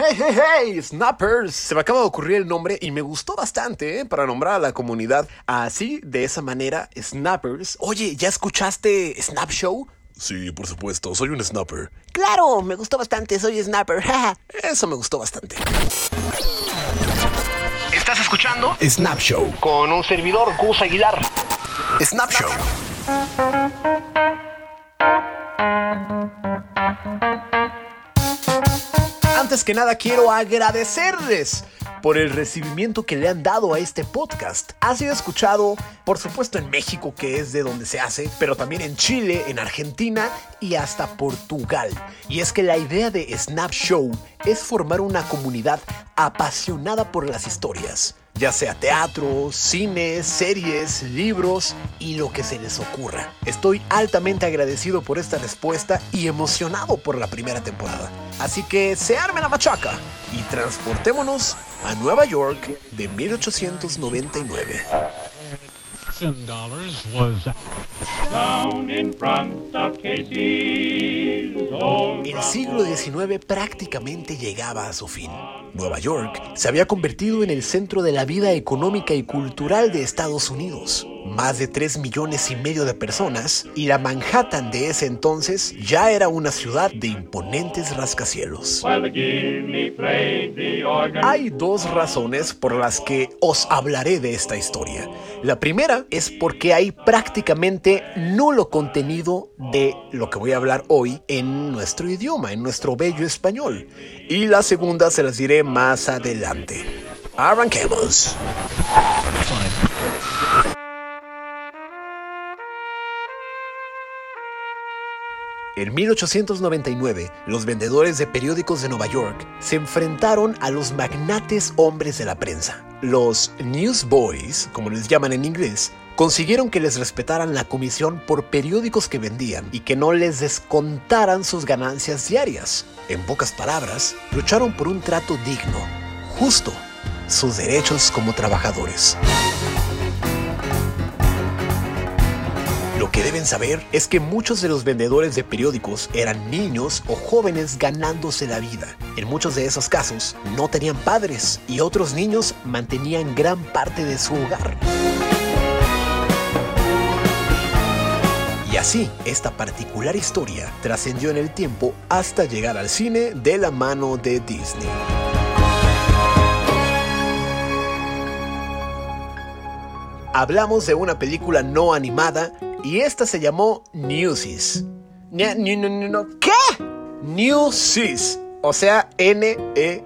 ¡Hey, hey, hey! ¡Snappers! Se me acaba de ocurrir el nombre y me gustó bastante, ¿eh? Para nombrar a la comunidad así, de esa manera, Snappers. Oye, ¿ya escuchaste Snap Show? Sí, por supuesto, soy un snapper. Claro, me gustó bastante, soy Snapper. Eso me gustó bastante. ¿Estás escuchando? Snap Show. Con un servidor, Gus Aguilar. Snap Show. Que nada quiero agradecerles por el recibimiento que le han dado a este podcast. Ha sido escuchado, por supuesto, en México, que es de donde se hace, pero también en Chile, en Argentina y hasta Portugal. Y es que la idea de Snap Show es formar una comunidad apasionada por las historias ya sea teatro, cine, series, libros y lo que se les ocurra. Estoy altamente agradecido por esta respuesta y emocionado por la primera temporada. Así que se arme la machaca y transportémonos a Nueva York de 1899. El siglo XIX prácticamente llegaba a su fin. Nueva York se había convertido en el centro de la vida económica y cultural de Estados Unidos. Más de 3 millones y medio de personas y la Manhattan de ese entonces ya era una ciudad de imponentes rascacielos. Hay dos razones por las que os hablaré de esta historia. La primera es porque hay prácticamente nulo contenido de lo que voy a hablar hoy en nuestro idioma, en nuestro bello español. Y la segunda se las diré más adelante. Arranquemos. En 1899, los vendedores de periódicos de Nueva York se enfrentaron a los magnates hombres de la prensa. Los newsboys, como les llaman en inglés, consiguieron que les respetaran la comisión por periódicos que vendían y que no les descontaran sus ganancias diarias. En pocas palabras, lucharon por un trato digno, justo, sus derechos como trabajadores. Lo que deben saber es que muchos de los vendedores de periódicos eran niños o jóvenes ganándose la vida. En muchos de esos casos no tenían padres y otros niños mantenían gran parte de su hogar. Y así, esta particular historia trascendió en el tiempo hasta llegar al cine de la mano de Disney. Hablamos de una película no animada y esta se llamó Newsies. ¿Qué? Newsies. O sea, N-E-W-S-I-E-S.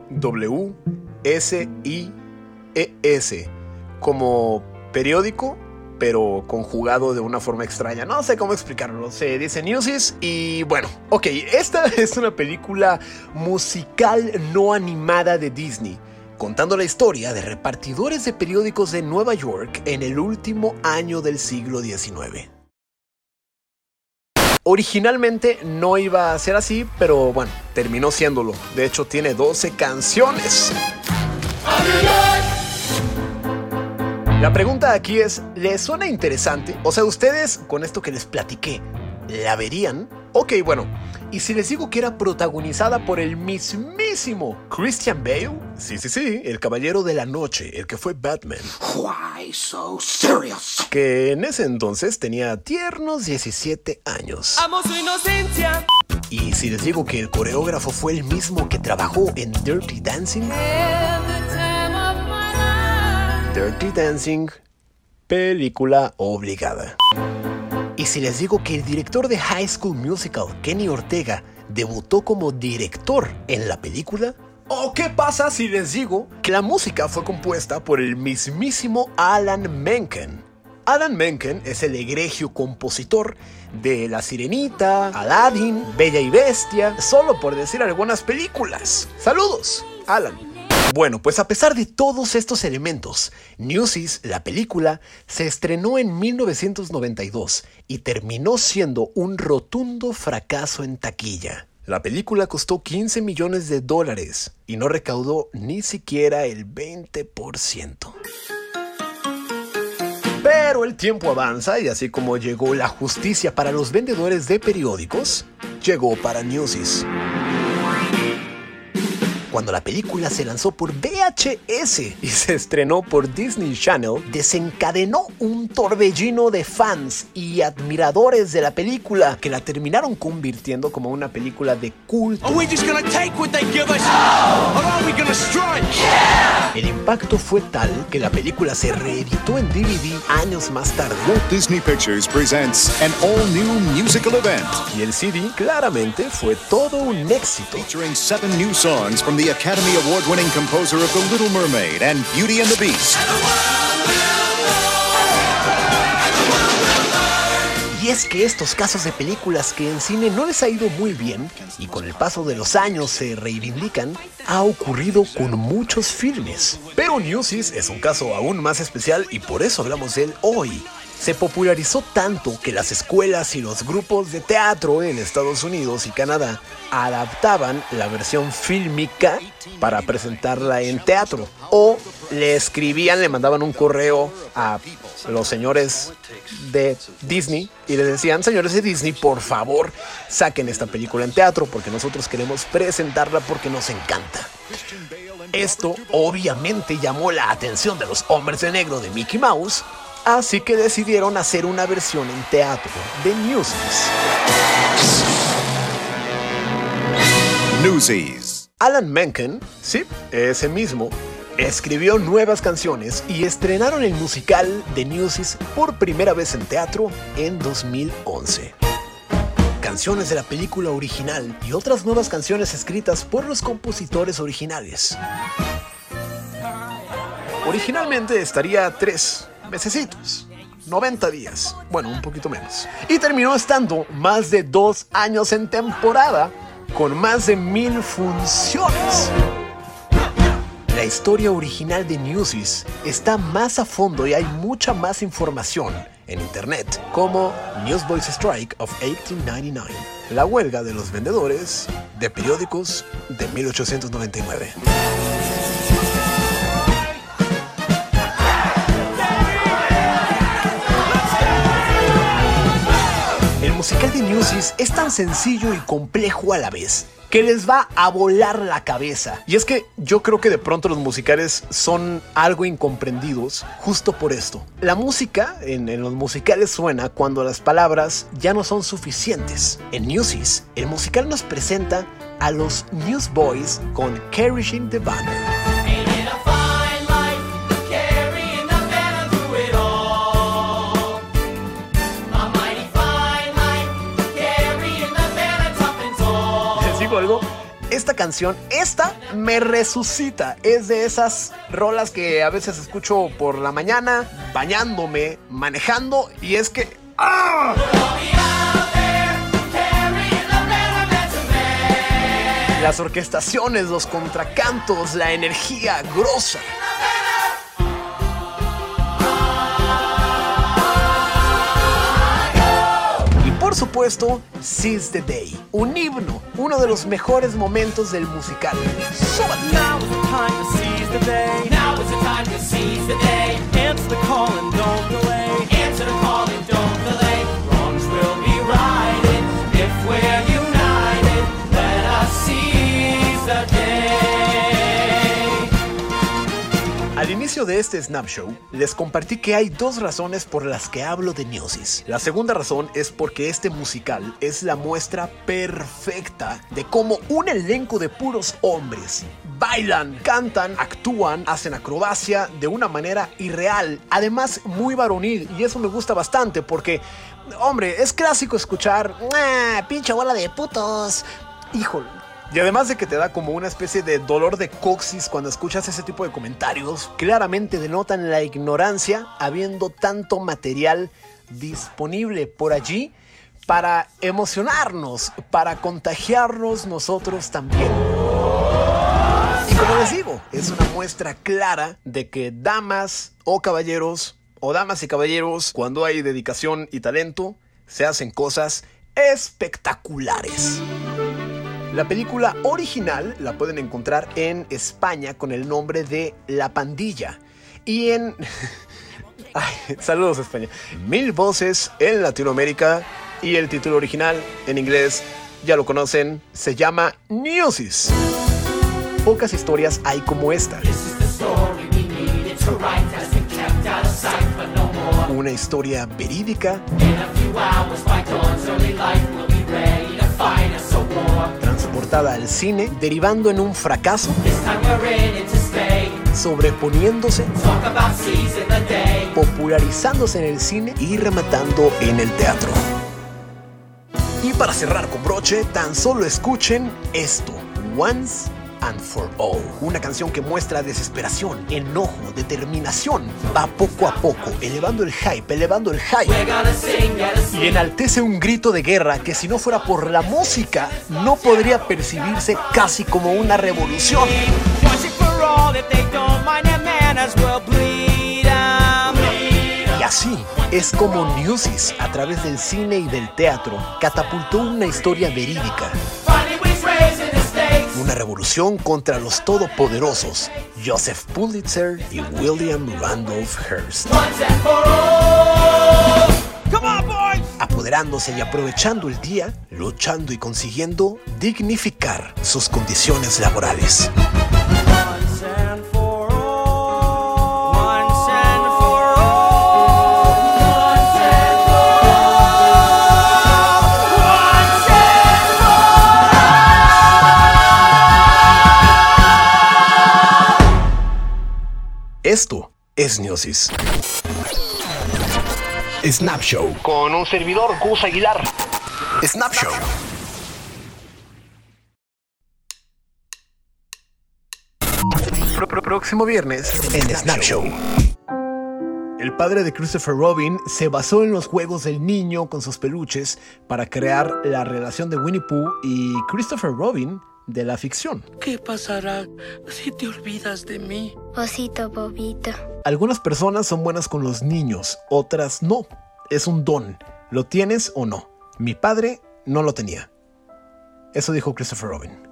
Como periódico, pero conjugado de una forma extraña. No sé cómo explicarlo. Se dice Newsies. Y bueno, ok, esta es una película musical no animada de Disney contando la historia de repartidores de periódicos de Nueva York en el último año del siglo XIX. Originalmente no iba a ser así, pero bueno, terminó siéndolo. De hecho, tiene 12 canciones. La pregunta aquí es, ¿les suena interesante? O sea, ustedes, con esto que les platiqué, ¿la verían? Ok, bueno, ¿y si les digo que era protagonizada por el mismísimo Christian Bale? Sí, sí, sí, el caballero de la noche, el que fue Batman. Why so serious? Que en ese entonces tenía tiernos 17 años. Amo su inocencia. Y si les digo que el coreógrafo fue el mismo que trabajó en Dirty Dancing. Dirty Dancing, película obligada. Y si les digo que el director de High School Musical, Kenny Ortega, debutó como director en la película, ¿O qué pasa si les digo que la música fue compuesta por el mismísimo Alan Menken? Alan Menken es el egregio compositor de La Sirenita, Aladdin, Bella y Bestia, solo por decir algunas películas. Saludos, Alan. Bueno, pues a pesar de todos estos elementos, Newsies, la película, se estrenó en 1992 y terminó siendo un rotundo fracaso en taquilla. La película costó 15 millones de dólares y no recaudó ni siquiera el 20%. Pero el tiempo avanza y así como llegó la justicia para los vendedores de periódicos, llegó para Newsies. Cuando la película se lanzó por VHS y se estrenó por Disney Channel, desencadenó un torbellino de fans y admiradores de la película que la terminaron convirtiendo como una película de culto. El impacto fue tal que la película se reeditó en DVD años más tarde. Walt Disney Pictures presents an all-new musical event Y el CD claramente fue todo un éxito. featuring seven new songs from the Academy Award-winning composer of The Little Mermaid and Beauty and the Beast. Y es que estos casos de películas que en cine no les ha ido muy bien y con el paso de los años se reivindican, ha ocurrido con muchos filmes. Pero Newsies es un caso aún más especial y por eso hablamos de él hoy. Se popularizó tanto que las escuelas y los grupos de teatro en Estados Unidos y Canadá adaptaban la versión fílmica para presentarla en teatro. O le escribían, le mandaban un correo a los señores de Disney y le decían, señores de Disney, por favor, saquen esta película en teatro porque nosotros queremos presentarla porque nos encanta. Esto obviamente llamó la atención de los hombres de negro de Mickey Mouse, así que decidieron hacer una versión en teatro de Newsies. Newsies. Alan Menken, sí, ese mismo, escribió nuevas canciones y estrenaron el musical de Newsies por primera vez en teatro en 2011. Canciones de la película original y otras nuevas canciones escritas por los compositores originales. Originalmente estaría tres mesecitos. 90 días, bueno, un poquito menos. Y terminó estando más de dos años en temporada, con más de mil funciones. La historia original de Newsies está más a fondo y hay mucha más información en internet, como Newsboys Strike of 1899, la huelga de los vendedores de periódicos de 1899. Musical de Newsies es tan sencillo y complejo a la vez que les va a volar la cabeza. Y es que yo creo que de pronto los musicales son algo incomprendidos justo por esto. La música en, en los musicales suena cuando las palabras ya no son suficientes. En Newsies, el musical nos presenta a los Newsboys con Carrying the Banner. Canción, esta me resucita. Es de esas rolas que a veces escucho por la mañana, bañándome, manejando, y es que ¡ah! Las orquestaciones, los contracantos, la energía grosa. Supuesto, Seize the Day, un himno, uno de los mejores momentos del musical. De este Snap Show, les compartí que hay dos razones por las que hablo de Newsies. La segunda razón es porque este musical es la muestra perfecta de cómo un elenco de puros hombres bailan, cantan, actúan, hacen acrobacia de una manera irreal, además muy varonil, y eso me gusta bastante porque, hombre, es clásico escuchar, "Ah, pinche bola de putos. Híjole, y además de que te da como una especie de dolor de coxis cuando escuchas ese tipo de comentarios, claramente denotan la ignorancia habiendo tanto material disponible por allí para emocionarnos, para contagiarnos nosotros también. Y como les digo, es una muestra clara de que damas o caballeros, o damas y caballeros, cuando hay dedicación y talento, se hacen cosas espectaculares. La película original la pueden encontrar en España con el nombre de La Pandilla. Y en... Ay, saludos España. Mil voces en Latinoamérica y el título original en inglés, ya lo conocen, se llama Newsies. pocas historias hay como esta. Una historia verídica, transportada al cine, derivando en un fracaso, sobreponiéndose, popularizándose en el cine y rematando en el teatro. Y para cerrar con broche, tan solo escuchen esto, Once and for All, una canción que muestra desesperación, enojo, determinación, va poco a poco, elevando el hype, elevando el hype. Y enaltece un grito de guerra que si no fuera por la música, no podría percibirse casi como una revolución. Y así es como Newsies, a través del cine y del teatro, catapultó una historia verídica. Una revolución contra los todopoderosos Joseph Pulitzer y William Randolph Hearst. Apoderándose y aprovechando el día, luchando y consiguiendo dignificar sus condiciones laborales. Esto es Newsies. Snap Show. Con un servidor, Gus Aguilar. Snap Show. Pro- pro- próximo viernes en Snap Show. El padre de Christopher Robin se basó en los juegos del niño con sus peluches para crear la relación de Winnie Pooh y Christopher Robin de la ficción. ¿Qué pasará si te olvidas de mí? Osito bobito. Algunas personas son buenas con los niños, otras no. Es un don. ¿Lo tienes o no? Mi padre no lo tenía. Eso dijo Christopher Robin.